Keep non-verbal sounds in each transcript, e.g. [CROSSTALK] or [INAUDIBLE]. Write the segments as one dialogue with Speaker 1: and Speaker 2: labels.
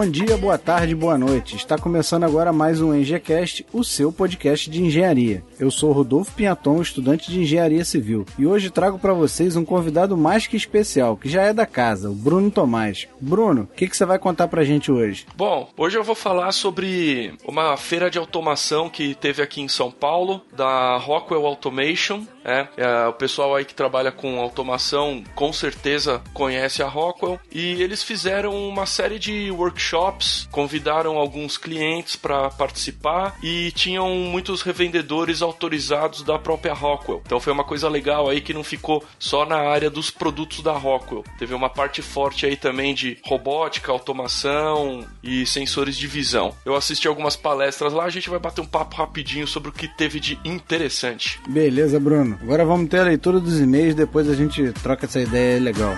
Speaker 1: Bom dia, boa tarde, boa noite. Está começando agora mais um EngieCast, o seu podcast de engenharia. Eu sou Rodolfo Pinhaton, estudante de engenharia civil, e hoje trago para vocês um convidado mais que especial, que já é da casa, o Bruno Tomás. Bruno, o que, que você vai contar pra gente hoje?
Speaker 2: Bom, hoje eu vou falar sobre uma feira de automação que teve aqui em São Paulo, da Rockwell Automation. É, é, o pessoal aí que trabalha com automação com certeza conhece a Rockwell e eles fizeram uma série de workshops, convidaram alguns clientes para participar e tinham muitos revendedores autorizados da própria Rockwell. Então foi uma coisa legal aí que não ficou só na área dos produtos da Rockwell. Teve uma parte forte aí também de robótica, automação e sensores de visão. Eu assisti algumas palestras lá, a gente vai bater um papo rapidinho sobre o que teve de interessante.
Speaker 1: Beleza, Bruno. Agora vamos ter a leitura dos e-mails, depois a gente troca essa ideia legal.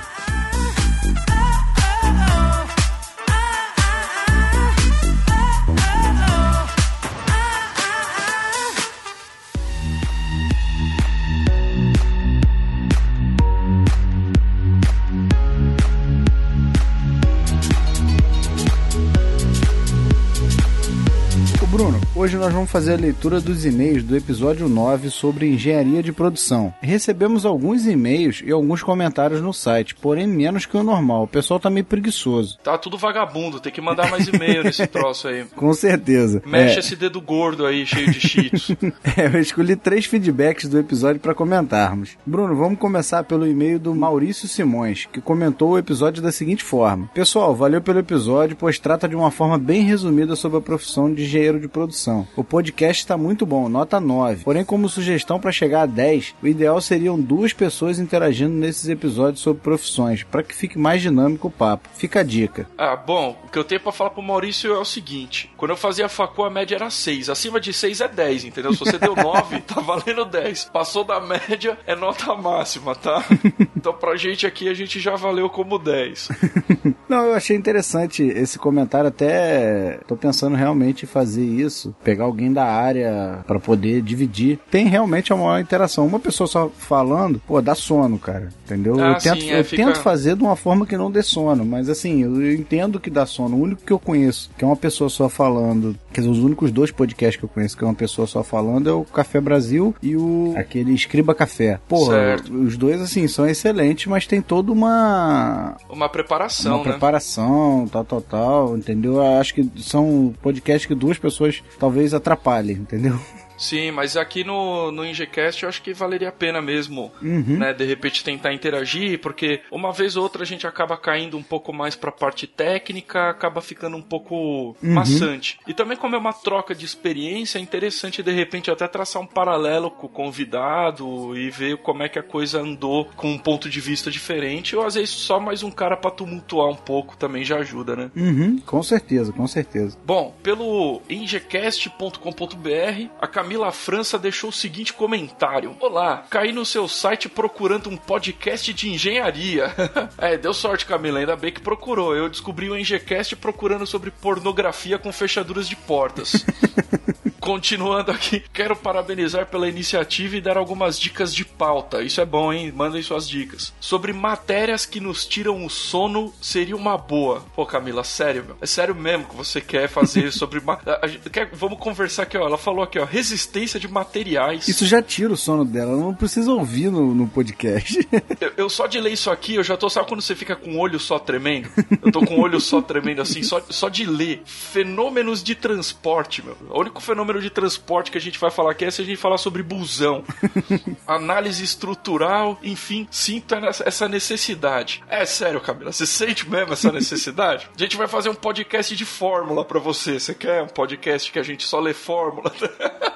Speaker 1: Nós vamos fazer a leitura dos e-mails do episódio 9 sobre engenharia de produção. Recebemos alguns e-mails e alguns comentários no site, porém menos que o normal. O pessoal tá meio preguiçoso.
Speaker 2: Tá tudo vagabundo, tem que mandar mais e-mail nesse [LAUGHS] troço aí.
Speaker 1: Com certeza.
Speaker 2: Mexe é. esse dedo gordo aí, cheio de cheats. [LAUGHS]
Speaker 1: é, eu escolhi três feedbacks do episódio para comentarmos. Bruno, vamos começar pelo e-mail do Maurício Simões, que comentou o episódio da seguinte forma: Pessoal, valeu pelo episódio, pois trata de uma forma bem resumida sobre a profissão de engenheiro de produção. O podcast está muito bom, nota 9. Porém, como sugestão para chegar a 10, o ideal seriam duas pessoas interagindo nesses episódios sobre profissões, para que fique mais dinâmico o papo. Fica a dica.
Speaker 2: Ah, bom, o que eu tenho para falar pro Maurício é o seguinte: quando eu fazia facu, a média era 6. Acima de 6 é 10, entendeu? Se você deu 9, [LAUGHS] tá valendo 10. Passou da média, é nota máxima, tá? [LAUGHS] Então pra gente aqui, a gente já valeu como 10. [LAUGHS]
Speaker 1: Não, eu achei interessante esse comentário, até tô pensando realmente em fazer isso pegar alguém da área para poder dividir. Tem realmente a maior interação. Uma pessoa só falando, pô, dá sono, cara. Entendeu? Ah, eu tento, sim, é, eu fica... tento fazer de uma forma que não dê sono, mas assim, eu entendo que dá sono. O único que eu conheço, que é uma pessoa só falando, quer dizer, os únicos dois podcasts que eu conheço que é uma pessoa só falando é o Café Brasil e o aquele Escriba Café. Pô, os dois assim são excelentes, mas tem toda uma
Speaker 2: uma preparação,
Speaker 1: uma né? preparação, tal, tal, tal, entendeu? Eu acho que são podcasts que duas pessoas talvez atrapalhe, entendeu?
Speaker 2: Sim, mas aqui no, no Ingecast eu acho que valeria a pena mesmo, uhum. né? De repente tentar interagir, porque uma vez ou outra a gente acaba caindo um pouco mais pra parte técnica, acaba ficando um pouco uhum. maçante. E também como é uma troca de experiência, é interessante de repente até traçar um paralelo com o convidado e ver como é que a coisa andou com um ponto de vista diferente, ou às vezes só mais um cara pra tumultuar um pouco também já ajuda, né?
Speaker 1: Uhum, com certeza, com certeza.
Speaker 2: Bom, pelo ingecast.com.br, a Camila Camila França deixou o seguinte comentário: Olá, caí no seu site procurando um podcast de engenharia. [LAUGHS] é, deu sorte, Camila, ainda bem que procurou. Eu descobri o Engecast procurando sobre pornografia com fechaduras de portas. [LAUGHS] Continuando aqui, quero parabenizar pela iniciativa e dar algumas dicas de pauta. Isso é bom, hein? Mandem suas dicas. Sobre matérias que nos tiram o sono, seria uma boa. Pô, Camila, sério, meu. É sério mesmo que você quer fazer [LAUGHS] sobre. Ma... quer... Vamos conversar aqui, ó. Ela falou aqui, ó. Resistência de materiais.
Speaker 1: Isso já tira o sono dela. Não precisa ouvir no, no podcast.
Speaker 2: eu, eu, só de ler isso aqui, eu já tô. Sabe quando você fica com o olho só tremendo? Eu tô com o olho só tremendo assim, só, só de ler. Fenômenos de transporte, meu. O único fenômeno número de transporte que a gente vai falar aqui é se a gente falar sobre busão. [LAUGHS] Análise estrutural, enfim, sinto essa necessidade. É sério, Camila, você sente mesmo essa necessidade? A gente vai fazer um podcast de fórmula para você. Você quer um podcast que a gente só lê fórmula?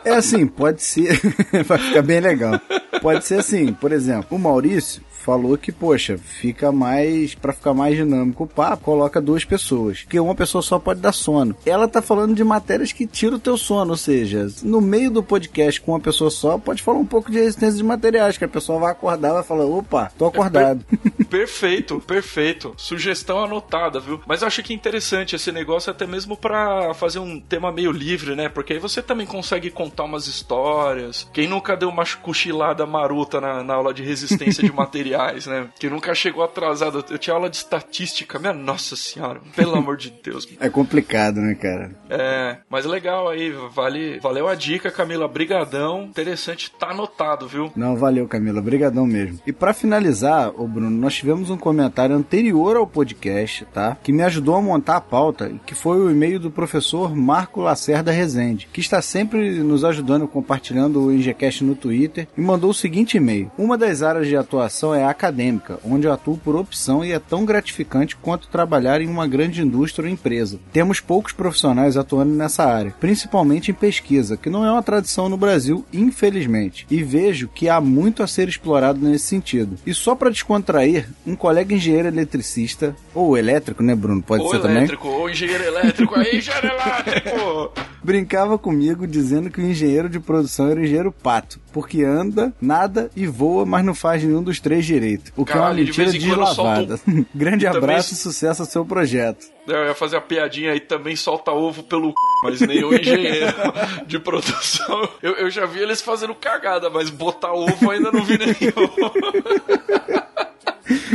Speaker 1: É assim, pode ser. [LAUGHS] vai ficar bem legal. Pode ser assim, por exemplo, o Maurício falou que, poxa, fica mais, para ficar mais dinâmico o papo, coloca duas pessoas, porque uma pessoa só pode dar sono. Ela tá falando de matérias que tiram o teu sono, ou seja, no meio do podcast com uma pessoa só, pode falar um pouco de resistência de materiais, que a pessoa vai acordar e vai falar, opa, tô acordado.
Speaker 2: É perfeito, perfeito. Sugestão anotada, viu? Mas eu acho que interessante esse negócio até mesmo para fazer um tema meio livre, né? Porque aí você também consegue contar umas histórias. Quem nunca deu uma cochilada maruta na, na aula de resistência de [LAUGHS] materiais, né? Que nunca chegou atrasado. Eu tinha aula de estatística, minha nossa senhora, pelo [LAUGHS] amor de Deus.
Speaker 1: É complicado, né, cara?
Speaker 2: É, mas legal aí, vale, valeu a dica, Camila, brigadão. Interessante, tá anotado, viu?
Speaker 1: Não, valeu, Camila, brigadão mesmo. E para finalizar, o Bruno, nós tivemos um comentário anterior ao podcast, tá? Que me ajudou a montar a pauta, que foi o e-mail do professor Marco Lacerda Rezende, que está sempre nos ajudando compartilhando o Ingecast no Twitter e mandou o seguinte e-mail: Uma das áreas de atuação é a acadêmica, onde eu atuo por opção e é tão gratificante quanto trabalhar em uma grande indústria ou empresa. Temos poucos profissionais atuando nessa área, principalmente em pesquisa, que não é uma tradição no Brasil, infelizmente, e vejo que há muito a ser explorado nesse sentido. E só para descontrair, um colega engenheiro eletricista, ou elétrico, né, Bruno? Pode
Speaker 2: ou
Speaker 1: ser
Speaker 2: elétrico,
Speaker 1: também?
Speaker 2: Ou engenheiro elétrico, aí engenheiro elétrico! [LAUGHS]
Speaker 1: brincava comigo dizendo que o engenheiro de produção era o engenheiro pato, porque anda, nada e voa, mas não faz nenhum dos três direito. O que Caralho, é uma mentira de deslavada. Solto... [LAUGHS] Grande abraço e sucesso ao seu projeto.
Speaker 2: Eu ia fazer a piadinha aí também solta ovo pelo c... mas nem o engenheiro [LAUGHS] de produção. Eu, eu já vi eles fazendo cagada, mas botar ovo ainda não vi nenhum.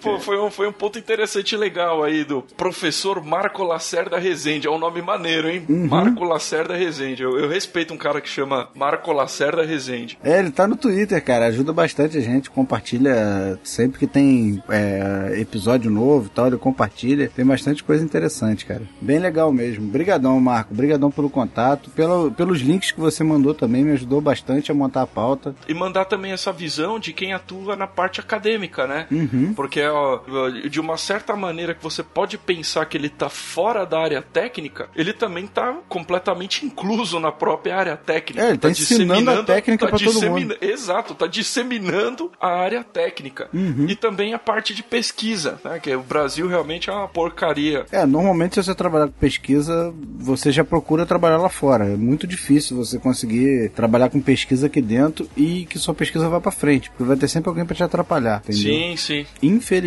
Speaker 2: Pô, foi um, foi um ponto interessante e legal aí do professor Marco Lacerda Rezende. É um nome maneiro, hein? Uhum. Marco Lacerda Rezende. Eu, eu, respeito um cara que chama Marco Lacerda Rezende.
Speaker 1: É, ele tá no Twitter, cara. Ajuda bastante a gente. Compartilha sempre que tem é, episódio novo e tal. Ele compartilha. Tem bastante coisa interessante, cara. Bem legal mesmo. Brigadão, Marco. Brigadão pelo contato. Pelo, pelos links que você mandou também. Me ajudou bastante a montar a pauta.
Speaker 2: E mandar também essa visão de quem atua na parte acadêmica, né?
Speaker 1: Uhum.
Speaker 2: Porque ó, de uma certa maneira que você pode pensar que ele tá fora da área técnica, ele também tá completamente incluso na própria área técnica.
Speaker 1: É, ele tá, tá ensinando a técnica tá para todo mundo.
Speaker 2: Exato, tá disseminando a área técnica.
Speaker 1: Uhum.
Speaker 2: E também a parte de pesquisa, né? Que o Brasil realmente é uma porcaria.
Speaker 1: É, normalmente se você trabalhar com pesquisa, você já procura trabalhar lá fora. É muito difícil você conseguir trabalhar com pesquisa aqui dentro e que sua pesquisa vá para frente, porque vai ter sempre alguém para te atrapalhar, entendeu?
Speaker 2: Sim, sim.
Speaker 1: Infelizmente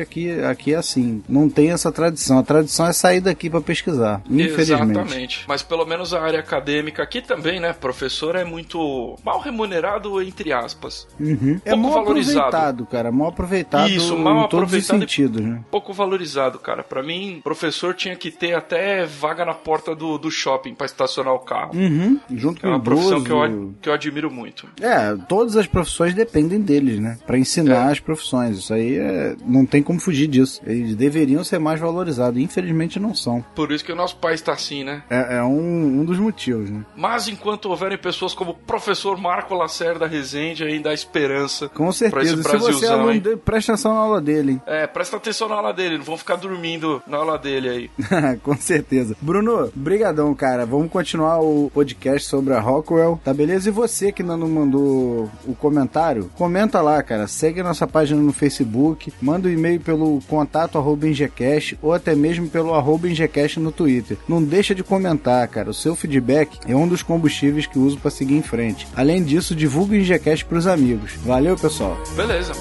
Speaker 1: aqui, aqui é assim. Não tem essa tradição. A tradição é sair daqui para pesquisar. Infelizmente.
Speaker 2: Exatamente. Mas pelo menos a área acadêmica aqui também, né? Professor é muito mal remunerado, entre aspas.
Speaker 1: Uhum. É mal valorizado. aproveitado, cara. Mal aproveitado Isso, mal em todos os sentidos, né?
Speaker 2: Pouco valorizado, cara. Para mim, professor tinha que ter até vaga na porta do, do shopping para estacionar o carro.
Speaker 1: Uhum. Junto
Speaker 2: é uma profissão que eu, que eu admiro muito.
Speaker 1: É, todas as profissões dependem deles, né? Para ensinar é. as profissões. Isso aí é, não tem como fugir disso. Eles deveriam ser mais valorizados. Infelizmente não são.
Speaker 2: Por isso que o nosso país está assim, né?
Speaker 1: É, é um, um, dos motivos, né?
Speaker 2: Mas enquanto houverem pessoas como o professor Marco Lacerda Rezende, ainda há esperança.
Speaker 1: Com certeza. Se você é aluno dele, presta atenção na aula dele. Hein?
Speaker 2: É, presta atenção na aula dele. Não vão ficar dormindo na aula dele aí. [LAUGHS]
Speaker 1: Com certeza. Bruno, brigadão, cara. Vamos continuar o podcast sobre a Rockwell. Tá beleza? E você que não mandou o comentário, comenta lá, cara. Segue a nossa página no Facebook manda um e-mail pelo contato arroba ingecast ou até mesmo pelo arroba ingecast no Twitter. Não deixa de comentar, cara. O seu feedback é um dos combustíveis que uso para seguir em frente. Além disso, divulga o Ingecast pros amigos. Valeu, pessoal.
Speaker 2: Beleza.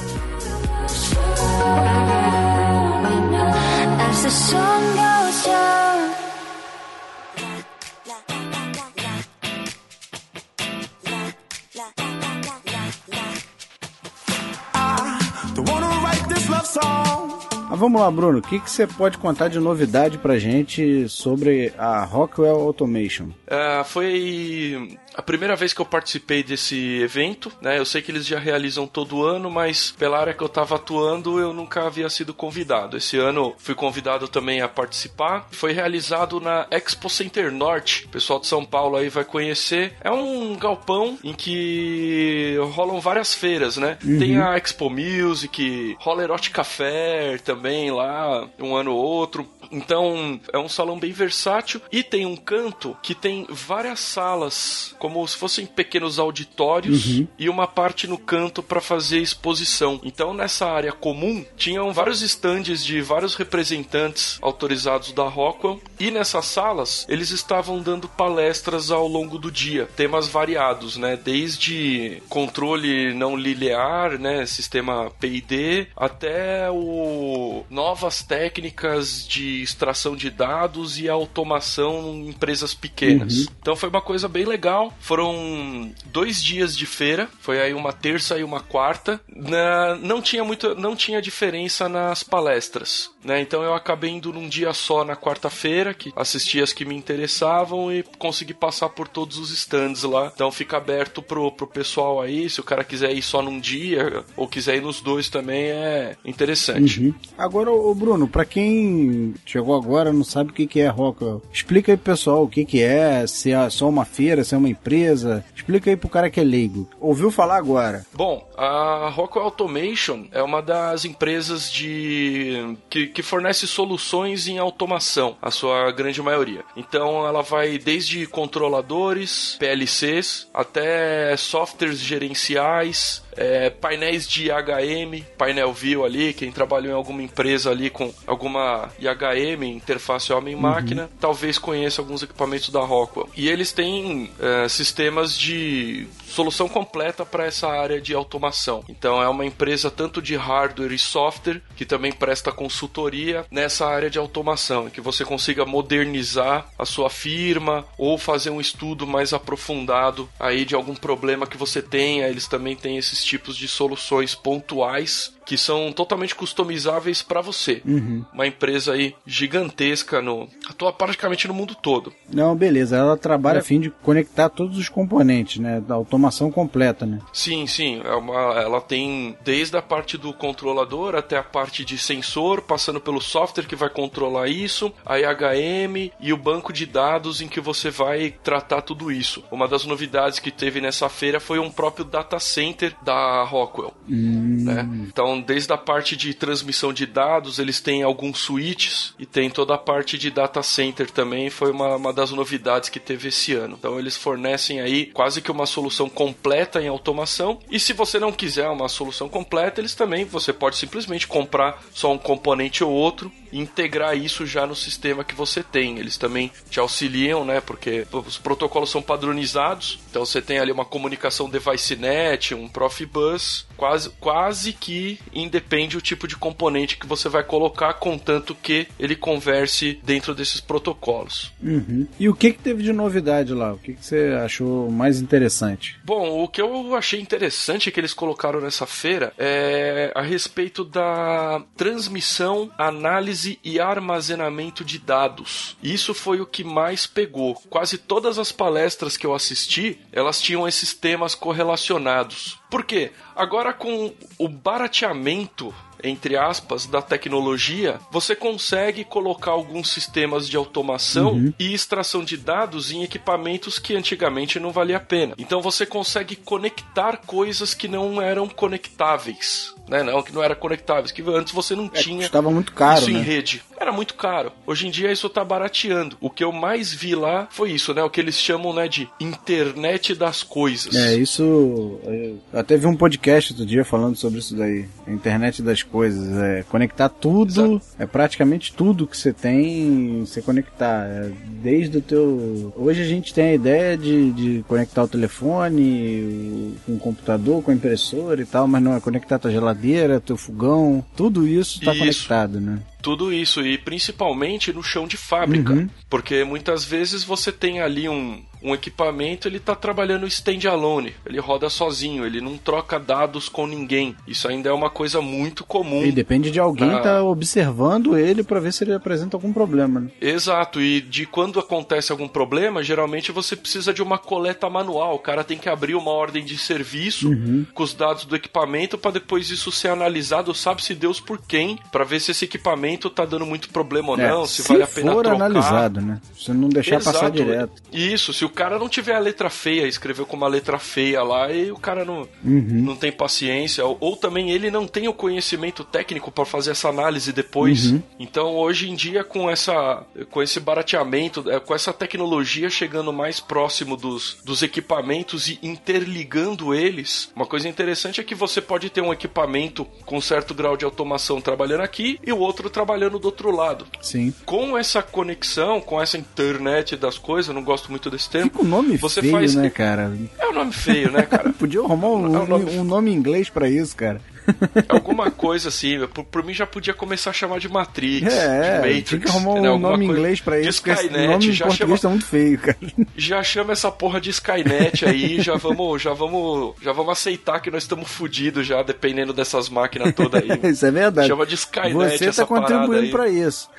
Speaker 1: Vamos lá, Bruno. O que, que você pode contar de novidade pra gente sobre a Rockwell Automation?
Speaker 2: Uh, foi a primeira vez que eu participei desse evento, né? Eu sei que eles já realizam todo ano, mas pela área que eu estava atuando, eu nunca havia sido convidado. Esse ano fui convidado também a participar. Foi realizado na Expo Center Norte. O pessoal de São Paulo aí vai conhecer. É um galpão em que rolam várias feiras, né? Uhum. Tem a Expo Music, rola Erotica Fair também também lá, um ano ou outro. Então, é um salão bem versátil e tem um canto que tem várias salas, como se fossem pequenos auditórios uhum. e uma parte no canto para fazer exposição. Então, nessa área comum, tinham vários estandes de vários representantes autorizados da Rockwell e nessas salas eles estavam dando palestras ao longo do dia, temas variados, né? Desde controle não linear, né, sistema PID, até o novas técnicas de extração de dados e automação em empresas pequenas. Uhum. Então foi uma coisa bem legal. Foram dois dias de feira, foi aí uma terça e uma quarta. Na, não tinha muita, não tinha diferença nas palestras, né? Então eu acabei indo num dia só na quarta-feira, que assisti as que me interessavam e consegui passar por todos os stands lá. Então fica aberto pro, pro pessoal aí, se o cara quiser ir só num dia ou quiser ir nos dois também é interessante.
Speaker 1: Uhum. Agora, o Bruno, para quem chegou agora, não sabe o que, que é Rockwell. Explica aí pessoal o que, que é, se é só uma feira, se é uma empresa. Explica aí pro cara que é leigo. Ouviu falar agora?
Speaker 2: Bom, a Rockwell Automation é uma das empresas de que, que fornece soluções em automação, a sua grande maioria. Então ela vai desde controladores, PLCs, até softwares gerenciais, é, painéis de IHM, painel view ali, quem trabalhou em alguma empresa ali com alguma IHM, interface homem-máquina, uhum. talvez conheça alguns equipamentos da Rockwell. E eles têm é, sistemas de solução completa para essa área de automação. Então é uma empresa tanto de hardware e software que também presta consultoria nessa área de automação, que você consiga modernizar a sua firma ou fazer um estudo mais aprofundado aí de algum problema que você tenha. Eles também têm esses tipos de soluções pontuais que são totalmente customizáveis para você. Uhum. Uma empresa aí gigantesca no atua praticamente no mundo todo.
Speaker 1: Não, beleza. Ela trabalha é. a fim de conectar todos os componentes, né, da automação completa, né?
Speaker 2: Sim, sim. É uma, ela tem desde a parte do controlador até a parte de sensor, passando pelo software que vai controlar isso, a IHM e o banco de dados em que você vai tratar tudo isso. Uma das novidades que teve nessa feira foi um próprio data center da Rockwell. Hum. Né? Então desde a parte de transmissão de dados, eles têm alguns switches e tem toda a parte de data center também. Foi uma, uma das novidades que teve esse ano. Então, eles fornecem aí quase que uma solução completa em automação. E se você não quiser uma solução completa, eles também você pode simplesmente comprar só um componente ou outro e integrar isso já no sistema que você tem. Eles também te auxiliam, né? Porque os protocolos são padronizados. Então você tem ali uma comunicação device net, um Profibus, quase, quase que independe o tipo de componente que você vai colocar, contanto que ele converse dentro desses protocolos.
Speaker 1: Uhum. E o que, que teve de novidade lá? O que, que você achou mais interessante?
Speaker 2: Bom, o que eu achei interessante que eles colocaram nessa feira é a respeito da transmissão, análise e armazenamento de dados. Isso foi o que mais pegou. Quase todas as palestras que eu assisti, elas tinham esses temas correlacionados. Por quê? Agora com o barateamento entre aspas, da tecnologia, você consegue colocar alguns sistemas de automação uhum. e extração de dados em equipamentos que antigamente não valia a pena. Então você consegue conectar coisas que não eram conectáveis né? Não, que não era conectáveis, que antes você não é, tinha
Speaker 1: estava muito caro,
Speaker 2: isso
Speaker 1: né?
Speaker 2: em rede. Era muito caro. Hoje em dia isso está barateando. O que eu mais vi lá foi isso, né? O que eles chamam, né, de internet das coisas.
Speaker 1: É, isso. Eu até vi um podcast outro dia falando sobre isso daí. Internet das coisas. É conectar tudo. Exato. É praticamente tudo que você tem, você conectar. É, desde o teu. Hoje a gente tem a ideia de, de conectar o telefone, com o computador, com a impressora e tal, mas não é conectar a tua geladeira geladeira, teu fogão, tudo isso está conectado, né?
Speaker 2: Tudo isso, e principalmente no chão de fábrica. Uhum. Porque muitas vezes você tem ali um, um equipamento, ele está trabalhando standalone, ele roda sozinho, ele não troca dados com ninguém. Isso ainda é uma coisa muito comum.
Speaker 1: E depende de alguém estar tá observando ele para ver se ele apresenta algum problema. Né?
Speaker 2: Exato, e de quando acontece algum problema, geralmente você precisa de uma coleta manual. O cara tem que abrir uma ordem de serviço uhum. com os dados do equipamento para depois isso ser analisado, sabe se Deus por quem, para ver se esse equipamento está dando muito problema ou é, não, se, se vale a pena
Speaker 1: for
Speaker 2: trocar.
Speaker 1: analisado, né? Se não deixar Exato. passar direto.
Speaker 2: Isso, se o cara não tiver a letra feia, escreveu com uma letra feia lá e o cara não,
Speaker 1: Uhum.
Speaker 2: não tem paciência, ou, ou também ele não tem o conhecimento técnico para fazer essa análise depois.
Speaker 1: Uhum.
Speaker 2: Então, hoje em dia, com essa com esse barateamento, é, com essa tecnologia chegando mais próximo dos, dos equipamentos e interligando eles, uma coisa interessante é que você pode ter um equipamento com certo grau de automação trabalhando aqui e o outro trabalhando do outro lado.
Speaker 1: Sim.
Speaker 2: Com essa conexão, com essa internet das coisas, não gosto muito desse termo.
Speaker 1: Fica um nome
Speaker 2: Você
Speaker 1: feio,
Speaker 2: faz-
Speaker 1: né, cara?
Speaker 2: É um nome feio, né, cara? [LAUGHS]
Speaker 1: Podia arrumar um,
Speaker 2: É um nome-
Speaker 1: um nome em inglês pra isso, cara. [LAUGHS]
Speaker 2: Alguma coisa assim, por, por mim já podia começar a chamar de Matrix,
Speaker 1: É,
Speaker 2: de Matrix.
Speaker 1: tinha que arrumar um
Speaker 2: Alguma
Speaker 1: nome em inglês pra isso, porque
Speaker 2: Skynet,
Speaker 1: nome em
Speaker 2: já
Speaker 1: português
Speaker 2: chama,
Speaker 1: tá muito feio, cara. [LAUGHS]
Speaker 2: já chama essa porra de Skynet aí, já vamos, já vamos, já vamos aceitar que nós estamos fodidos já, dependendo dessas máquinas todas aí. [LAUGHS]
Speaker 1: Isso é verdade.
Speaker 2: Chama de Skynet
Speaker 1: Você
Speaker 2: essa
Speaker 1: tá contribuindo pra isso.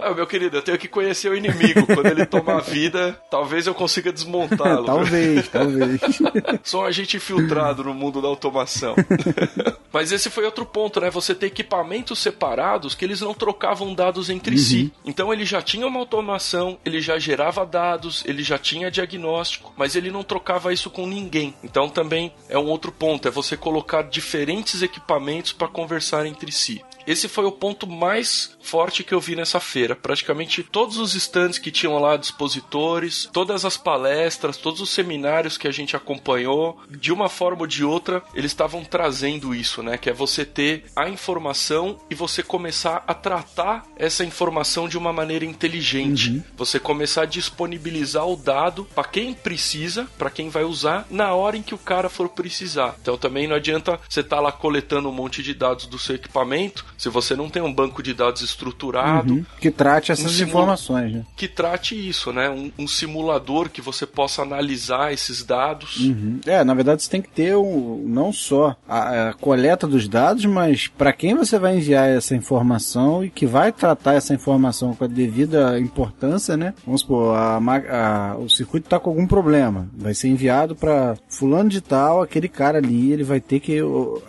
Speaker 2: ah, meu querido, eu tenho que conhecer o inimigo. Quando ele tomar vida, talvez eu consiga desmontá-lo.
Speaker 1: talvez, talvez.
Speaker 2: Sou um agente infiltrado no mundo da automação. Mas esse foi outro ponto, né? Você ter equipamentos separados que eles não trocavam dados entre si. Então ele já tinha uma automação, ele já gerava dados, ele já tinha diagnóstico, mas ele não trocava isso com ninguém. Então também é um outro ponto, é você colocar diferentes equipamentos para conversar entre si. Esse foi o ponto mais forte que eu vi nessa feira. Praticamente todos os stands que tinham lá expositores, todas as palestras, todos os seminários que a gente acompanhou, de uma forma ou de outra, eles estavam trazendo isso, né? Que é você ter a informação e você começar a tratar essa informação de uma maneira inteligente. Você começar a disponibilizar o dado para quem precisa, para quem vai usar, na hora em que o cara for precisar. Então também não adianta você estar lá coletando um monte de dados do seu equipamento, se você não tem um banco de dados estruturado,
Speaker 1: Uhum. Que trate essas
Speaker 2: Um
Speaker 1: informações, né?
Speaker 2: que trate isso, né? Um, um simulador que você possa analisar esses dados.
Speaker 1: Uhum. É, na verdade você tem que ter um, não só a, a coleta dos dados, mas para quem você vai enviar essa informação e que vai tratar essa informação com a devida importância, né? Vamos supor, a, a- o circuito está com algum problema, vai ser enviado para fulano de tal, aquele cara ali, ele vai ter que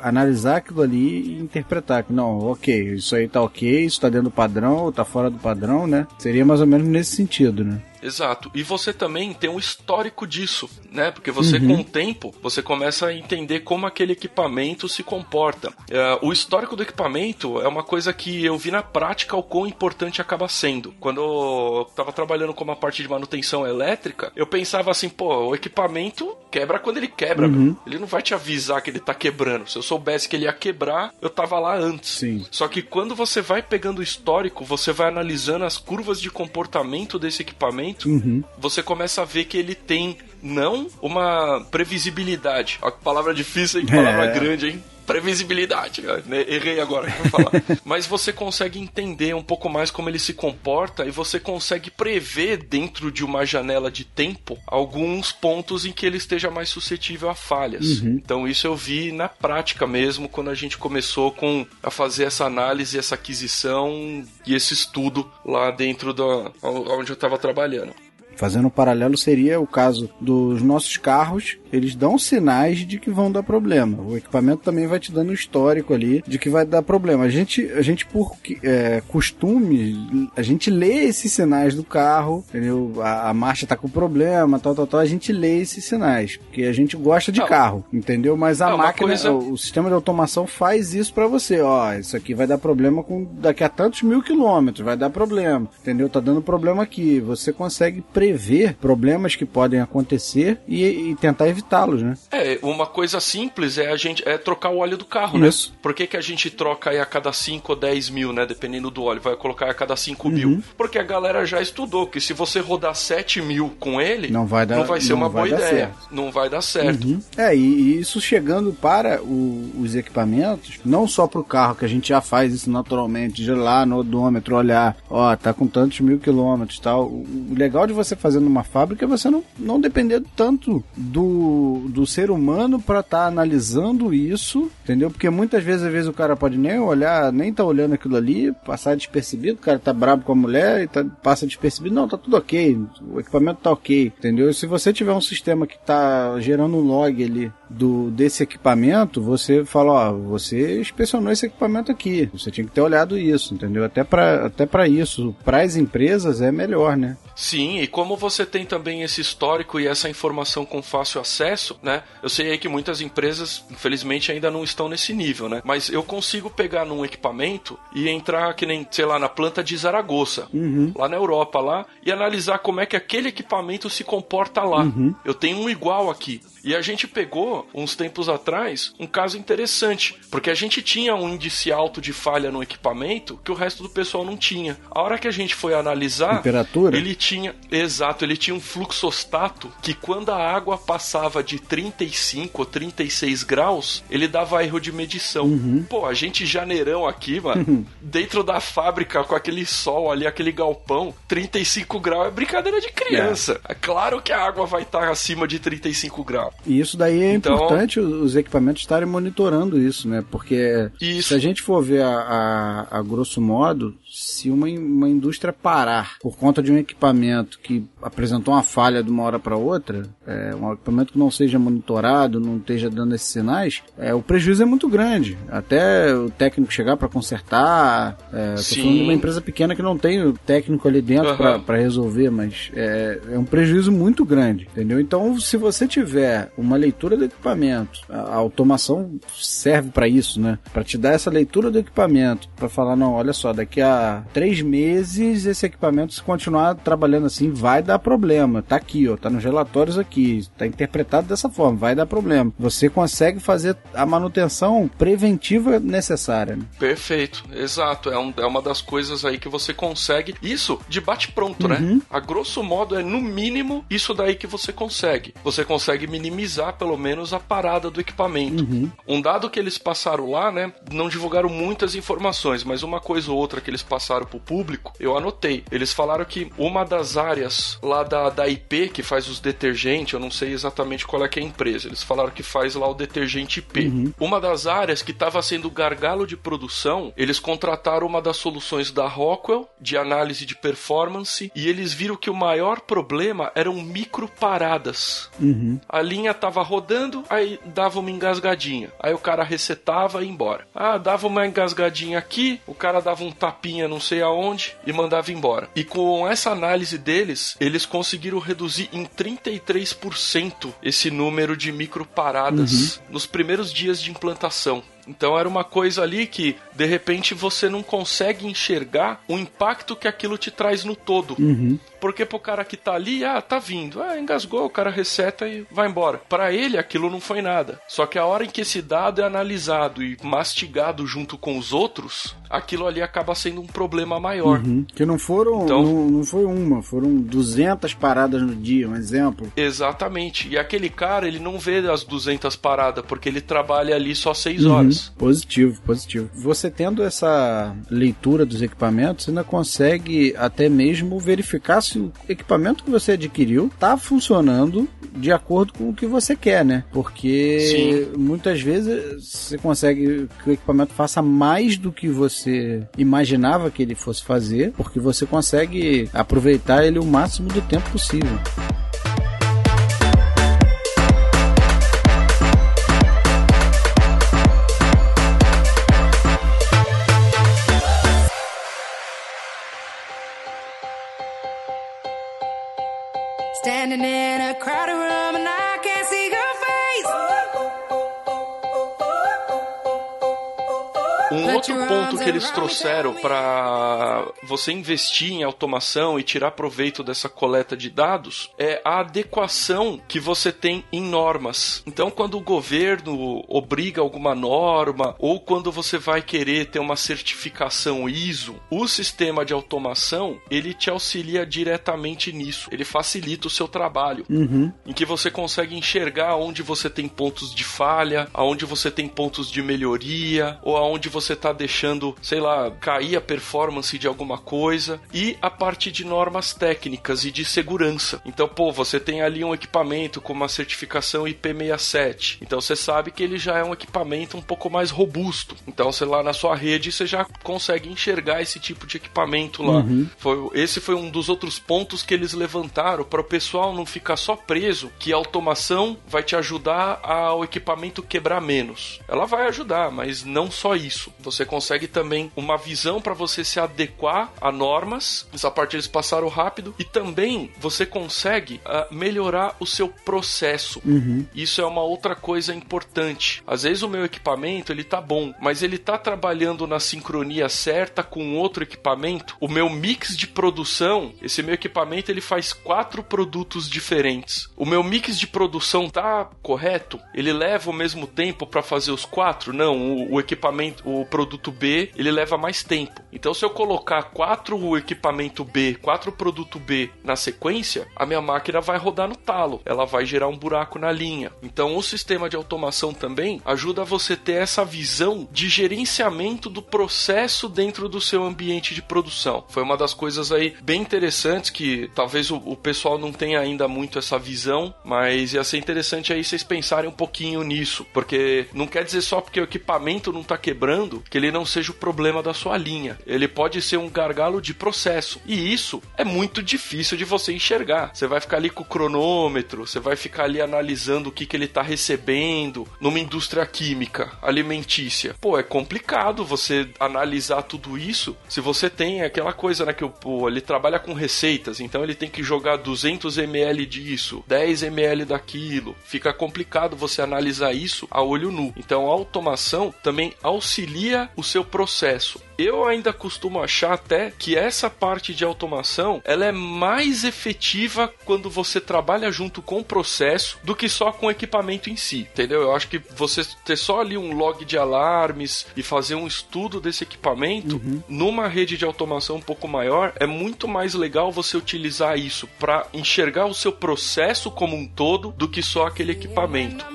Speaker 1: analisar aquilo ali e interpretar que não, ok, isso aí tá ok, isso tá dentro do padrão ou tá fora do padrão, né? Seria mais ou menos nesse sentido, né?
Speaker 2: Exato. E você também tem um histórico disso, né? Porque você,
Speaker 1: Uhum.
Speaker 2: com o tempo, você começa a entender como aquele equipamento se comporta. É, o histórico do equipamento é uma coisa que eu vi na prática o quão importante acaba sendo. Quando eu tava trabalhando com uma parte de manutenção elétrica, eu pensava assim, pô, o equipamento quebra quando ele quebra,
Speaker 1: Uhum.
Speaker 2: Ele não vai te avisar que ele tá quebrando. Se eu soubesse que ele ia quebrar, eu tava lá antes.
Speaker 1: Sim.
Speaker 2: Só que quando você vai pegando o histórico, você vai analisando as curvas de comportamento desse equipamento,
Speaker 1: Uhum.
Speaker 2: você começa a ver que ele tem não uma previsibilidade. A palavra difícil, hein? Que palavra
Speaker 1: É.
Speaker 2: grande, hein? Previsibilidade, né? errei agora pra falar. [LAUGHS] Mas você consegue entender um pouco mais como ele se comporta e você consegue prever dentro de uma janela de tempo alguns pontos em que ele esteja mais suscetível a falhas. Então isso eu vi na prática mesmo quando a gente começou com a fazer essa análise, essa aquisição e esse estudo lá dentro da onde eu estava trabalhando.
Speaker 1: Fazendo um paralelo seria o caso dos nossos carros, eles dão sinais de que vão dar problema. O equipamento também vai te dando um histórico ali de que vai dar problema. A gente, a gente por é, costume, a gente lê esses sinais do carro, entendeu? A, a marcha tá com problema, tal, tal, tal. A gente lê esses sinais, porque a gente gosta de
Speaker 2: Ah,
Speaker 1: carro, entendeu? Mas a
Speaker 2: uma
Speaker 1: máquina,
Speaker 2: coisa-
Speaker 1: o, o sistema de automação faz isso pra você. Ó, isso aqui vai dar problema com daqui a tantos mil quilômetros, vai dar problema, entendeu? Tá dando problema aqui. Você consegue prever problemas que podem acontecer e, e tentar evitá-los, né?
Speaker 2: É, uma coisa simples é a gente é trocar o óleo do carro, né?
Speaker 1: Isso.
Speaker 2: Por que, que a gente troca aí a cada 5 ou 10 mil, né? Dependendo do óleo, vai colocar a cada 5 mil. Porque a galera já estudou que se você rodar 7 mil com ele,
Speaker 1: Não vai dar-
Speaker 2: não vai ser
Speaker 1: não
Speaker 2: uma
Speaker 1: vai
Speaker 2: boa ideia.
Speaker 1: certo.
Speaker 2: Não vai dar certo.
Speaker 1: Uhum. É, e, isso chegando para o- os equipamentos, não só para o carro, que a gente já faz isso naturalmente, de ir lá no odômetro, olhar, ó, tá com tantos mil quilômetros e tal. O legal de você fazer numa fábrica você não, não depender tanto do, do ser humano para estar analisando isso, entendeu? Porque muitas vezes, às vezes, o cara pode nem olhar, nem tá olhando aquilo ali, passar despercebido, o cara tá brabo com a mulher e tá, passa despercebido, não, tá tudo ok, o equipamento tá ok, entendeu? E se você tiver um sistema que tá gerando um log ali do, desse equipamento, você fala, ó, você inspecionou esse equipamento aqui, você tinha que ter olhado isso, entendeu? Até para até pra isso, para as empresas é melhor, né?
Speaker 2: Sim, e como você tem também esse histórico e essa informação com fácil acesso, né? Eu sei aí que muitas empresas, infelizmente, ainda não estão nesse nível, né? Mas eu consigo pegar num equipamento e entrar que nem, sei lá, na planta de Zaragoza,
Speaker 1: Uhum.
Speaker 2: lá na Europa lá, e analisar como é que aquele equipamento se comporta lá.
Speaker 1: Uhum.
Speaker 2: Eu tenho um igual aqui. E a gente pegou, uns tempos atrás, um caso interessante, porque a gente tinha um índice alto de falha no equipamento que o resto do pessoal não tinha. A hora que a gente foi analisar,
Speaker 1: Temperatura?
Speaker 2: ele tinha, exato, ele tinha um fluxostato que quando a água passava de 35 ou 36 graus, ele dava erro de medição.
Speaker 1: Uhum.
Speaker 2: Pô, a gente janeirão aqui, mano, dentro da fábrica com aquele sol ali, aquele galpão, 35 graus é brincadeira de criança. É claro que a água vai estar acima de 35 graus.
Speaker 1: E isso daí é
Speaker 2: Então-
Speaker 1: importante os os equipamentos estarem monitorando isso, né? Porque
Speaker 2: Isso.
Speaker 1: se a gente for ver a, a- a grosso modo, se uma, uma indústria parar por conta de um equipamento que apresentou uma falha de uma hora para outra, é, um equipamento que não seja monitorado, não esteja dando esses sinais, é, o prejuízo é muito grande. Até o técnico chegar para consertar. É, tô falando de uma empresa pequena que não tem o técnico ali dentro
Speaker 2: Aham.
Speaker 1: para resolver, mas é, é um prejuízo muito grande, entendeu? Então, se você tiver uma leitura do equipamento, a, a automação serve para isso, né? Para te dar essa leitura do equipamento, para falar, não, olha só, daqui a três meses esse equipamento, se continuar trabalhando assim, vai dar problema. Tá aqui, ó, tá nos relatórios aqui, tá interpretado dessa forma, vai dar problema. Você consegue fazer a manutenção preventiva necessária, né?
Speaker 2: Perfeito, exato. É, um- é uma das coisas aí que você consegue. Isso de bate-pronto, né?
Speaker 1: Uhum.
Speaker 2: A grosso modo é no mínimo isso daí que você consegue. Você consegue minimizar pelo menos a parada do equipamento.
Speaker 1: Uhum.
Speaker 2: Um dado que eles passaram lá, né? Não divulgaram muitas informações, mas uma coisa ou outra que eles passaram pro público, eu anotei. Eles falaram que uma das áreas lá da, da IP, que faz os detergentes, eu não sei exatamente qual é que é a empresa, eles falaram que faz lá o detergente IP. Uma das áreas que estava sendo gargalo de produção, eles contrataram uma das soluções da Rockwell de análise de performance e eles viram que o maior problema eram micro paradas.
Speaker 1: Uhum.
Speaker 2: A linha tava rodando, aí dava uma engasgadinha. Aí o cara resetava e ia embora. Ah, dava uma engasgadinha aqui, o cara dava um tapinha não sei aonde e mandava embora. E com essa análise deles, eles conseguiram reduzir em 33% esse número de micro paradas nos primeiros dias de implantação. Então era uma coisa ali que, de repente, você não consegue enxergar o impacto que aquilo te traz no todo.
Speaker 1: Uhum.
Speaker 2: Porque pro cara que tá ali, ah, tá vindo, ah, engasgou, o cara reseta e vai embora. Pra ele aquilo não foi nada. Só que a hora em que esse dado é analisado e mastigado junto com os outros, aquilo ali acaba sendo um problema maior.
Speaker 1: Uhum. Que não foram,
Speaker 2: Então-
Speaker 1: não, não foi uma, foram 200 paradas no dia, um exemplo.
Speaker 2: Exatamente. E aquele cara, ele não vê as 200 paradas, porque ele trabalha ali só 6 horas.
Speaker 1: Uhum. Positivo, positivo. Você tendo essa leitura dos equipamentos, você ainda consegue até mesmo verificar se o equipamento que você adquiriu está funcionando de acordo com o que você quer, né? Porque muitas vezes você consegue que o equipamento faça mais do que você imaginava que ele fosse fazer, porque você consegue aproveitar ele o máximo do tempo possível.
Speaker 2: Outro ponto que eles trouxeram para você investir em automação e tirar proveito dessa coleta de dados é a adequação que você tem em normas. Então, quando o governo obriga alguma norma ou quando você vai querer ter uma certificação ISO, o sistema de automação ele te auxilia diretamente nisso. Ele facilita o seu trabalho
Speaker 1: Uhum.
Speaker 2: em que você consegue enxergar onde você tem pontos de falha, aonde você tem pontos de melhoria, ou aonde você está deixando, sei lá, cair a performance de alguma coisa, e a parte de normas técnicas e de segurança. Então, pô, você tem ali um equipamento com uma certificação IP67, então você sabe que ele já é um equipamento um pouco mais robusto. Então, sei lá, na sua rede você já consegue enxergar esse tipo de equipamento lá. Foi, esse foi um dos outros pontos que eles levantaram para o pessoal não ficar só preso que a automação vai te ajudar ao equipamento quebrar menos. Ela vai ajudar, mas não só isso. disso, você consegue também uma visão para você se adequar a normas. Essa parte eles passaram rápido e também você consegue uh, melhorar o seu processo.
Speaker 1: Uhum.
Speaker 2: Isso é uma outra coisa importante. Às vezes o meu equipamento ele tá bom, mas ele tá trabalhando na sincronia certa com outro equipamento. O meu mix de produção, esse meu equipamento ele faz quatro produtos diferentes. O meu mix de produção tá correto? Ele leva o mesmo tempo para fazer os quatro? Não, o, o, equipamento, o produto B, ele leva mais tempo. Então se eu colocar quatro equipamento B, quatro produto B na sequência, a minha máquina vai rodar no talo. Ela vai gerar um buraco na linha. Então o sistema de automação também ajuda você ter essa visão de gerenciamento do processo dentro do seu ambiente de produção. Foi uma das coisas aí bem interessantes que talvez o, o pessoal não tenha ainda muito essa visão, mas ia ser interessante aí vocês pensarem um pouquinho nisso, porque não quer dizer só porque o equipamento não está quebrando que ele não seja o problema da sua linha. Ele pode ser um gargalo de processo. E isso é muito difícil de você enxergar. Você vai ficar ali com o cronômetro, você vai ficar ali analisando o que, que ele está recebendo numa indústria química, alimentícia. Pô, é complicado você analisar tudo isso se você tem aquela coisa, né, que o, pô, ele trabalha com receitas, então ele tem que jogar 200 ml disso, 10 ml daquilo. Fica complicado você analisar isso a olho nu. Então a automação também auxilia o seu processo. Eu ainda costumo achar até que essa parte de automação ela é mais efetiva quando você trabalha junto com o processo do que só com o equipamento em si, entendeu? Eu acho que você ter só ali um log de alarmes e fazer um estudo desse equipamento uhum. numa rede de automação um pouco maior é muito mais legal você utilizar isso para enxergar o seu processo como um todo do que só aquele equipamento.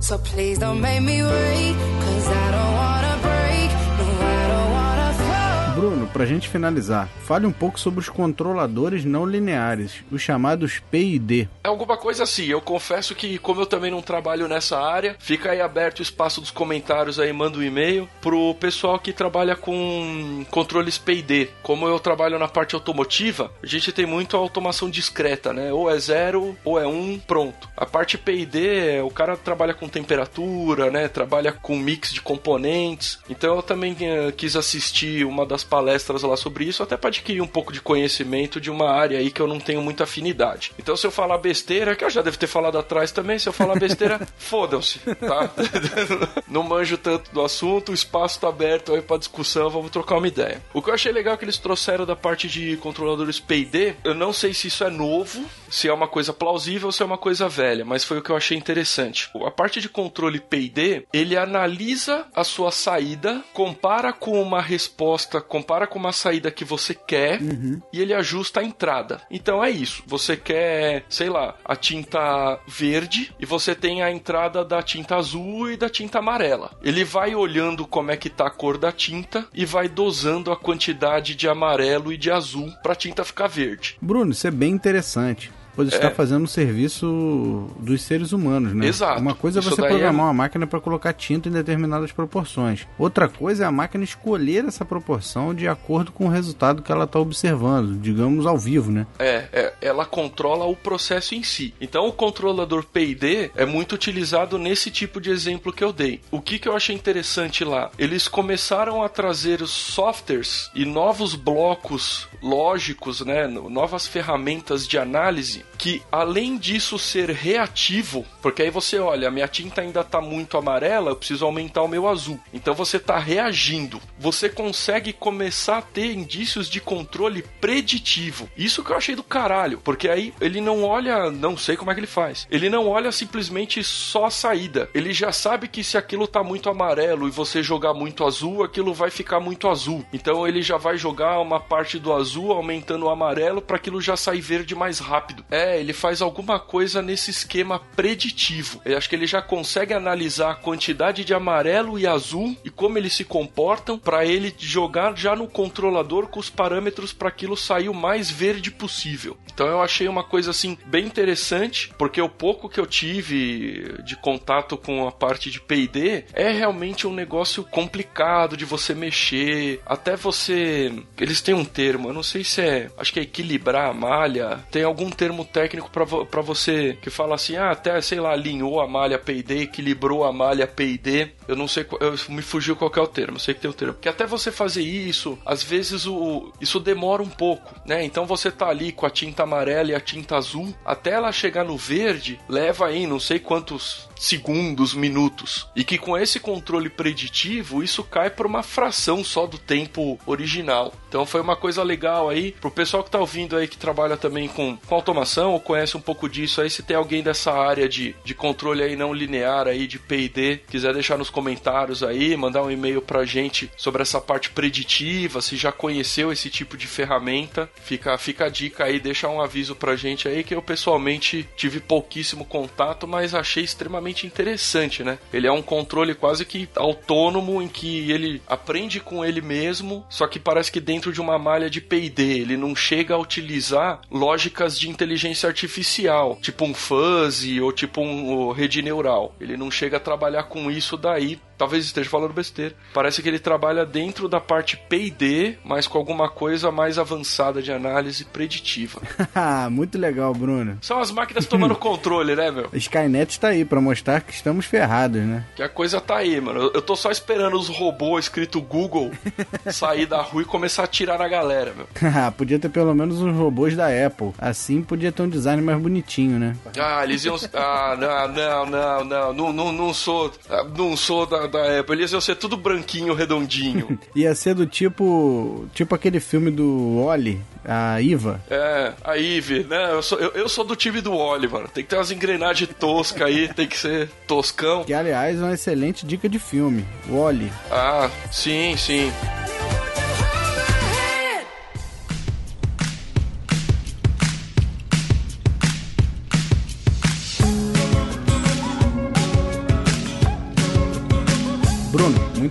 Speaker 2: So please don't make me wait, cause I don't wanna break. No, I don't wanna fall.
Speaker 1: Bruno, pra gente finalizar, fale um pouco sobre os controladores não lineares, os chamados PID.
Speaker 2: É alguma coisa assim, eu confesso que, como eu também não trabalho nessa área, fica aí aberto o espaço dos comentários aí, manda um e-mail pro pessoal que trabalha com controles PID. Como eu trabalho na parte automotiva, a gente tem muito automação discreta, né? Ou é zero, ou é um, pronto. A parte PID, o cara trabalha com temperatura, né? Trabalha com mix de componentes. Então eu também uh, quis assistir uma das palestras lá sobre isso, até para adquirir um pouco de conhecimento de uma área aí que eu não tenho muita afinidade. Então, se eu falar besteira, que eu já devo ter falado atrás também, se eu falar besteira, [LAUGHS] fodam-se, tá? [LAUGHS] não manjo tanto do assunto, o espaço tá aberto aí pra discussão, vamos trocar uma ideia. O que eu achei legal é que eles trouxeram da parte de controladores PD, eu não sei se isso é novo, se é uma coisa plausível ou se é uma coisa velha, mas foi o que eu achei interessante. A parte de controle PD, ele analisa a sua saída, compara com uma resposta compara com uma saída que você quer uhum. e ele ajusta a entrada. Então é isso. Você quer, sei lá, a tinta verde e você tem a entrada da tinta azul e da tinta amarela. Ele vai olhando como é que tá a cor da tinta e vai dosando a quantidade de amarelo e de azul para a tinta ficar verde.
Speaker 1: Bruno, isso é bem interessante pois está é. fazendo o serviço dos seres humanos, né?
Speaker 2: Exato.
Speaker 1: Uma coisa é você é programar é... uma máquina para colocar tinta em determinadas proporções. Outra coisa é a máquina escolher essa proporção de acordo com o resultado que ela está observando, digamos ao vivo, né?
Speaker 2: É, é, ela controla o processo em si. Então o controlador PID é muito utilizado nesse tipo de exemplo que eu dei. O que, que eu achei interessante lá? Eles começaram a trazer softwares e novos blocos lógicos, né? Novas ferramentas de análise que além disso ser reativo, porque aí você olha, minha tinta ainda está muito amarela, eu preciso aumentar o meu azul. Então você está reagindo. Você consegue começar a ter indícios de controle preditivo. Isso que eu achei do caralho, porque aí ele não olha, não sei como é que ele faz. Ele não olha simplesmente só a saída. Ele já sabe que se aquilo está muito amarelo e você jogar muito azul, aquilo vai ficar muito azul. Então ele já vai jogar uma parte do azul aumentando o amarelo para aquilo já sair verde mais rápido. É, ele faz alguma coisa nesse esquema preditivo. Eu acho que ele já consegue analisar a quantidade de amarelo e azul e como eles se comportam para ele jogar já no controlador com os parâmetros para aquilo sair o mais verde possível. Então eu achei uma coisa assim bem interessante, porque o pouco que eu tive de contato com a parte de P&D é realmente um negócio complicado de você mexer, até você, eles têm um termo, eu não sei se é, acho que é equilibrar a malha, tem algum termo termo técnico pra você que fala assim, ah, até, sei lá, alinhou a malha P&D, equilibrou a malha P&D. Eu não sei, eu, me fugiu qual é o termo, eu sei que tem o termo. Que até você fazer isso, às vezes o isso demora um pouco, né? Então você tá ali com a tinta amarela e a tinta azul, até ela chegar no verde, leva aí não sei quantos segundos, minutos. E que com esse controle preditivo, isso cai por uma fração só do tempo original. Então foi uma coisa legal aí pro pessoal que tá ouvindo aí que trabalha também com, com automação ou conhece um pouco disso aí, se tem alguém dessa área de, de controle aí não linear aí de P&D, quiser deixar nos comentários aí, mandar um e-mail pra gente sobre essa parte preditiva, se já conheceu esse tipo de ferramenta, fica, fica a dica aí, deixa um aviso pra gente aí que eu pessoalmente tive pouquíssimo contato, mas achei extremamente interessante, né? Ele é um controle quase que autônomo em que ele aprende com ele mesmo, só que parece que dentro de uma malha de P&D, ele não chega a utilizar lógicas de inteligência artificial, tipo um fuzzy ou tipo um rede neural. Ele não chega a trabalhar com isso daí. Talvez esteja falando besteira. Parece que ele trabalha dentro da parte P&D, mas com alguma coisa mais avançada de análise preditiva. [LAUGHS]
Speaker 1: Muito legal, Bruno.
Speaker 2: São as máquinas tomando [LAUGHS] controle, né, meu?
Speaker 1: Skynet tá aí pra mostrar que estamos ferrados, né?
Speaker 2: Que a coisa tá aí, mano. Eu- tô só esperando os robôs escrito Google [LAUGHS] sair da rua e começar a atirar na galera, meu.
Speaker 1: podia ter pelo menos uns robôs da Apple. Assim podia ter um design mais bonitinho, né?
Speaker 2: Ah, eles iam. Ah, não, não, não, não. Não, não, não sou. ah, Não sou da, da Apple. Eles iam ser tudo branquinho, redondinho. [LAUGHS]
Speaker 1: Ia ser do tipo. Tipo aquele filme do Oli, a Iva.
Speaker 2: É, a Eve, né? Eu sou, eu, eu sou do time do Oli, mano. Tem que ter umas engrenagens toscas aí, tem que ser toscão.
Speaker 1: Que, aliás, é uma excelente dica de filme. O Oli.
Speaker 2: Ah, sim, sim.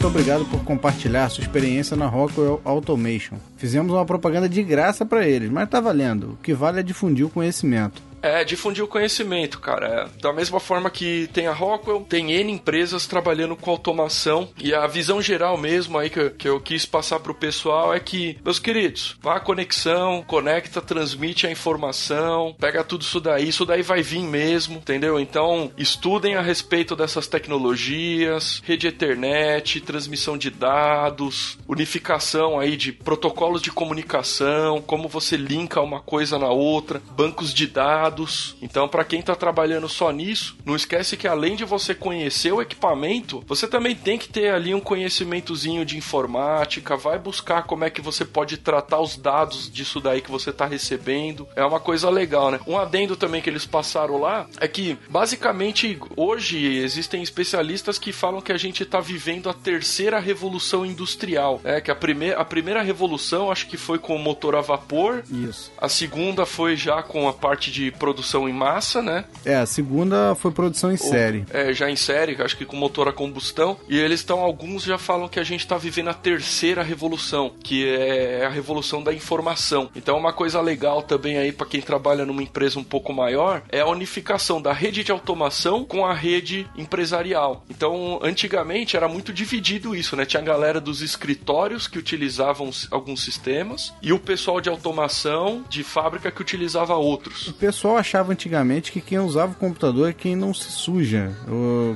Speaker 1: Muito obrigado por compartilhar sua experiência na Rockwell Automation. Fizemos uma propaganda de graça pra eles, mas tá valendo. O que vale é difundir o conhecimento.
Speaker 2: É, difundir o conhecimento, cara. É, da mesma forma que tem a Rockwell, tem N empresas trabalhando com automação. E a visão geral mesmo aí que, eu- que eu quis passar pro pessoal é que, meus queridos, vá à conexão, conecta, transmite a informação, pega tudo isso daí, isso daí vai vir mesmo, entendeu? Então, estudem a respeito dessas tecnologias, rede Ethernet, transmissão de dados, unificação aí de protocolos de comunicação, como você linka uma coisa na outra, bancos de dados. Então, para quem tá trabalhando só nisso, não esquece que além de você conhecer o equipamento, você também tem que ter ali um conhecimentozinho de informática, vai buscar como é que você pode tratar os dados disso daí que você tá recebendo. É uma coisa legal, né? Um adendo também que eles passaram lá é que basicamente hoje existem especialistas que falam que a gente tá vivendo a terceira revolução industrial, é que a primeira a primeira revolução acho que foi com o motor a vapor,
Speaker 1: Isso.
Speaker 2: a segunda foi já com a parte de produção em massa, né?
Speaker 1: É, a segunda foi produção em série.
Speaker 2: É, já em série, acho que com motor a combustão. E eles estão, alguns já falam que a gente está vivendo a terceira revolução, que é a revolução da informação. Então, uma coisa legal também aí para quem trabalha numa empresa um pouco maior é a unificação da rede de automação com a rede empresarial. Então, antigamente era muito dividido isso, né? Tinha a galera dos escritórios que utilizavam alguns sistemas e o pessoal de automação de fábrica que utilizava outros.
Speaker 1: O pessoal achava antigamente que quem usava o computador é quem não se suja.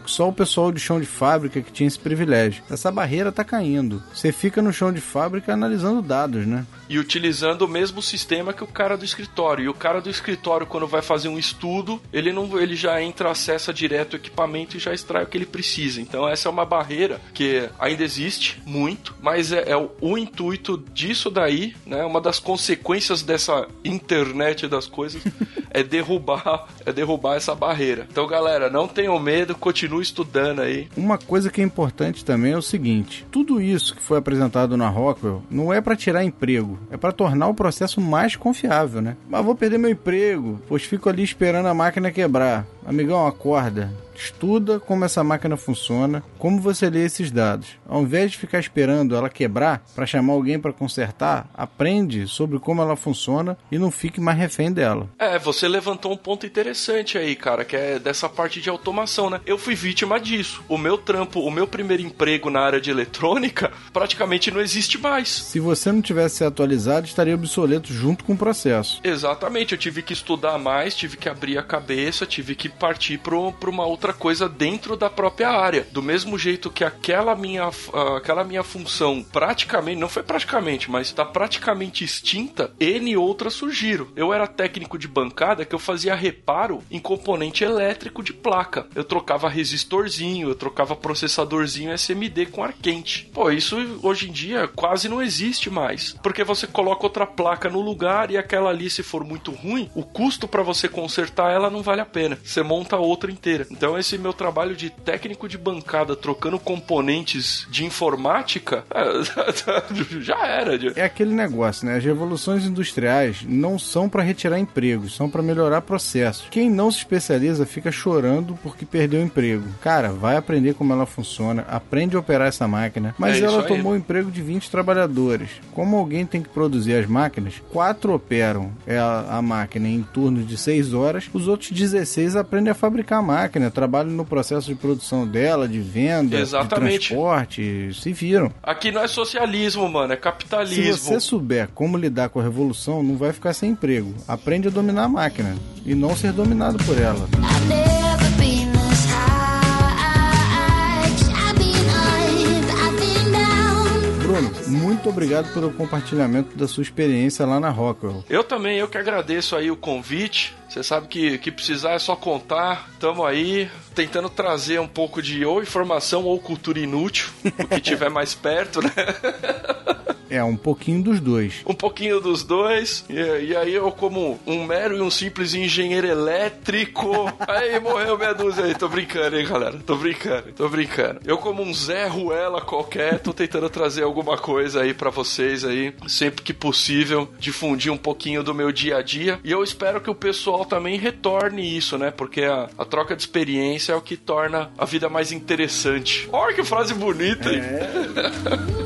Speaker 1: Só o pessoal de chão de fábrica que tinha esse privilégio. Essa barreira tá caindo. Você fica no chão de fábrica analisando dados, né?
Speaker 2: e utilizando o mesmo sistema que o cara do escritório. E o cara do escritório, quando vai fazer um estudo, ele não ele já entra, acessa direto o equipamento e já extrai o que ele precisa. Então essa é uma barreira que ainda existe muito, mas é, é o, o intuito disso daí, né? Uma das consequências dessa internet das coisas [LAUGHS] é derrubar, [LAUGHS] é derrubar essa barreira. Então, galera, não tenham medo, continue estudando aí.
Speaker 1: Uma coisa que é importante também é o seguinte: tudo isso que foi apresentado na Rockwell não é para tirar emprego, é para tornar o processo mais confiável, né? Mas vou perder meu emprego, pois fico ali esperando a máquina quebrar. Amigão, acorda. Estuda como essa máquina funciona, como você lê esses dados. Ao invés de ficar esperando ela quebrar para chamar alguém para consertar, aprende sobre como ela funciona e não fique mais refém dela.
Speaker 2: É, você levantou um ponto interessante aí, cara, que é dessa parte de automação, né? Eu fui vítima disso. O meu trampo, o meu primeiro emprego na área de eletrônica [LAUGHS] praticamente não existe mais.
Speaker 1: Se você não tivesse se atualizado, estaria obsoleto junto com o processo.
Speaker 2: Exatamente, eu tive que estudar mais, tive que abrir a cabeça, tive que partir para uma outra coisa dentro da própria área. Do mesmo jeito que aquela minha, aquela minha função praticamente, não foi praticamente, mas está praticamente extinta, N outras surgiram. Eu era técnico de bancada que eu fazia reparo em componente elétrico de placa. Eu trocava resistorzinho, eu trocava processadorzinho SMD com ar quente. Pô, isso hoje em dia quase não existe mais. Porque você coloca outra placa no lugar e aquela ali, se for muito ruim, o custo para você consertar ela não vale a pena. Você monta outra inteira. Então esse meu trabalho de técnico de bancada trocando componentes de informática [LAUGHS] já era.
Speaker 1: É aquele negócio, né? As revoluções industriais não são para retirar empregos, são para melhorar processos. Quem não se especializa fica chorando porque perdeu o emprego. Cara, vai aprender como ela funciona, aprende a operar essa máquina. Mas
Speaker 2: É
Speaker 1: ela tomou o emprego de 20 trabalhadores. Como alguém tem que produzir as máquinas, quatro operam é a, a máquina em turno de 6 horas, os outros 16 aprendem a fabricar a máquina, trabalham no processo de produção dela, de venda,
Speaker 2: Exatamente.
Speaker 1: de transporte, se viram.
Speaker 2: Aqui não é socialismo, mano, é
Speaker 1: Se
Speaker 2: capitalismo.
Speaker 1: você souber como lidar com a revolução, não vai ficar sem emprego. Aprende a dominar a máquina e não ser dominado por ela.
Speaker 3: I've
Speaker 1: muito obrigado pelo compartilhamento da sua experiência lá na Rockwell.
Speaker 2: Eu também, eu que agradeço aí o convite. Você sabe que que precisar é só contar. Tamo aí tentando trazer um pouco de ou informação ou cultura inútil, o que tiver mais perto, né? [LAUGHS]
Speaker 1: É, um pouquinho dos dois.
Speaker 2: Um pouquinho dos dois. E, e aí eu como um mero e um simples engenheiro elétrico. [LAUGHS] Aí morreu meia dúzia aí. Tô brincando, hein, galera. Tô brincando, tô brincando. Eu como um Zé Ruela qualquer, tô tentando trazer alguma coisa aí pra vocês aí, sempre que possível, difundir um pouquinho do meu dia a dia. E eu espero que o pessoal também retorne isso, né? Porque a, a troca de experiência é o que torna a vida mais interessante. Olha que frase bonita, hein?
Speaker 3: I've [LAUGHS]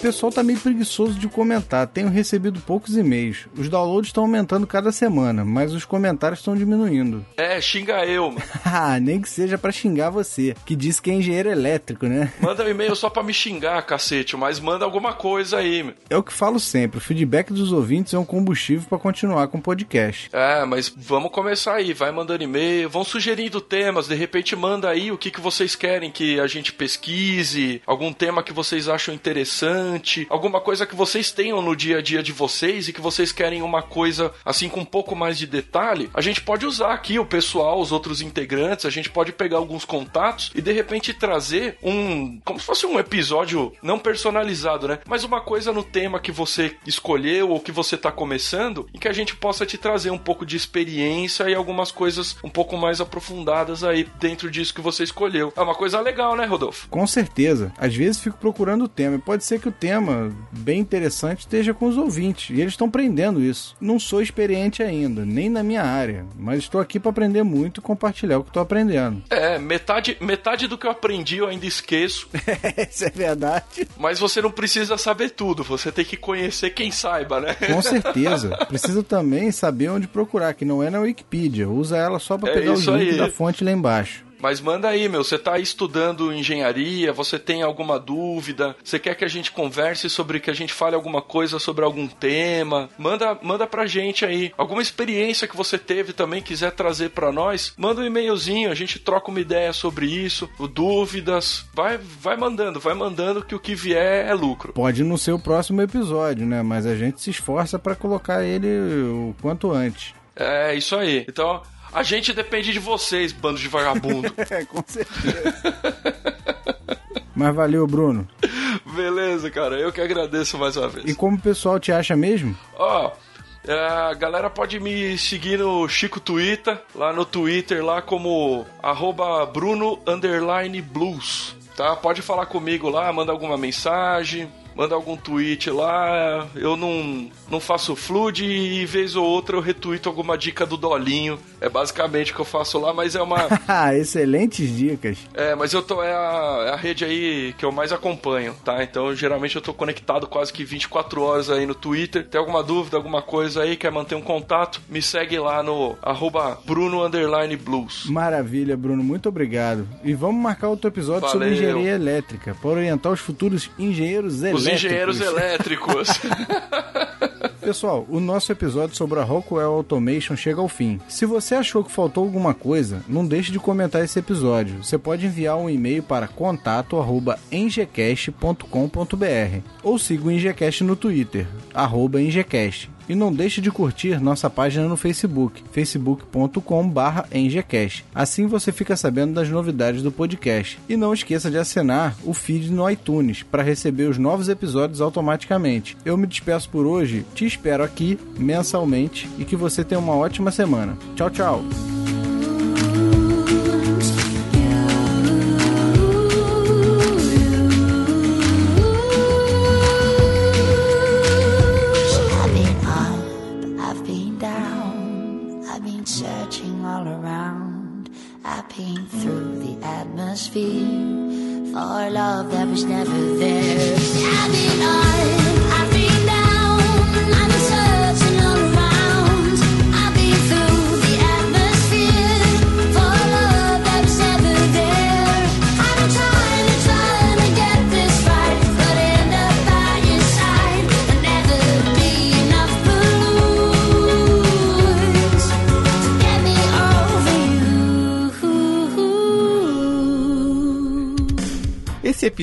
Speaker 1: O pessoal tá meio preguiçoso de comentar. Tenho recebido poucos e-mails. Os downloads estão aumentando cada semana, mas os comentários estão diminuindo.
Speaker 2: É, xinga eu, mano. [LAUGHS]
Speaker 1: Ah, nem que seja pra xingar você, que disse que é engenheiro elétrico, né?
Speaker 2: Manda um e-mail só pra me xingar, cacete, mas manda alguma coisa aí, meu.
Speaker 1: É o que falo sempre, o feedback dos ouvintes é um combustível pra continuar com o podcast.
Speaker 2: É, mas vamos começar aí, vai mandando e-mail, vão sugerindo temas, de repente manda aí o que, que vocês querem que a gente pesquise, algum tema que vocês acham interessante, alguma coisa que vocês tenham no dia a dia de vocês e que vocês querem uma coisa assim com um pouco mais de detalhe, a gente pode usar aqui o pessoal, os outros integrantes, a gente pode pegar alguns contatos e de repente trazer um, como se fosse um episódio não personalizado, né? Mas uma coisa no tema que você escolheu ou que você tá começando e que a gente possa te trazer um pouco de experiência e algumas coisas um pouco mais aprofundadas aí dentro disso que você escolheu. É uma coisa legal, né, Rodolfo?
Speaker 1: Com certeza. Às vezes fico procurando o tema. e Pode ser que o tema, bem interessante, esteja com os ouvintes. E eles estão aprendendo isso. Não sou experiente ainda, nem na minha área. Mas estou aqui para aprender muito e compartilhar o que estou aprendendo.
Speaker 2: É, metade, metade do que eu aprendi eu ainda esqueço, [LAUGHS]
Speaker 1: Isso é verdade.
Speaker 2: mas você não precisa saber tudo, você tem que conhecer quem saiba, né?
Speaker 1: Com [LAUGHS] certeza. Precisa também saber onde procurar, que não é na Wikipedia. Usa ela só para
Speaker 2: É
Speaker 1: pegar
Speaker 2: isso
Speaker 1: links
Speaker 2: aí.
Speaker 1: da fonte lá embaixo.
Speaker 2: Mas manda aí, meu. Você tá aí estudando engenharia, você tem alguma dúvida, você quer que a gente converse sobre, que a gente fale alguma coisa sobre algum tema, manda, manda pra gente aí. Alguma experiência que você teve também, quiser trazer pra nós, manda um e-mailzinho, a gente troca uma ideia sobre isso, dúvidas. Vai, vai mandando, vai mandando que o que vier é lucro.
Speaker 1: Pode não ser o próximo episódio, né? Mas a gente se esforça para colocar ele o quanto antes.
Speaker 2: É isso aí. Então, a gente depende de vocês, bando de vagabundo. [LAUGHS]
Speaker 1: É, com certeza. Mas valeu, Bruno.
Speaker 2: Beleza, cara. Eu que agradeço mais uma vez.
Speaker 1: E como o pessoal te acha mesmo?
Speaker 2: Ó, É, a galera pode me seguir no Chico Twitter, lá no Twitter, lá como arroba Bruno underline Blues. Tá? Pode falar comigo lá, manda alguma mensagem, manda algum tweet lá. Eu não, não faço flood e vez ou outra eu retuito alguma dica do Dolinho. É basicamente o que eu faço lá, mas é uma. [LAUGHS]
Speaker 1: Ah, Excelentes dicas.
Speaker 2: É, mas eu tô. É a, é a rede aí que eu mais acompanho, tá? Então geralmente eu tô conectado quase que 24 horas aí no Twitter. Tem alguma dúvida, alguma coisa aí, quer manter um contato? Me segue lá no arroba Bruno Blues.
Speaker 1: Maravilha, Bruno. Muito obrigado. E vamos marcar outro episódio sobre
Speaker 2: Valeu.
Speaker 1: engenharia elétrica para orientar os futuros engenheiros elétricos.
Speaker 2: Os engenheiros elétricos. [LAUGHS]
Speaker 1: Pessoal, o nosso episódio sobre a Rockwell Automation chega ao fim. Se você achou que faltou alguma coisa, não deixe de comentar esse episódio. Você pode enviar um e-mail para contato@engcast.com.br ou siga o Engcast no Twitter, arroba Engcast. E não deixe de curtir nossa página no Facebook, facebook.com/engcast. Assim você fica sabendo das novidades do podcast. E não esqueça de assinar o feed no iTunes para receber os novos episódios automaticamente. Eu me despeço por hoje, te espero aqui mensalmente e que você tenha uma ótima semana. Tchau, tchau.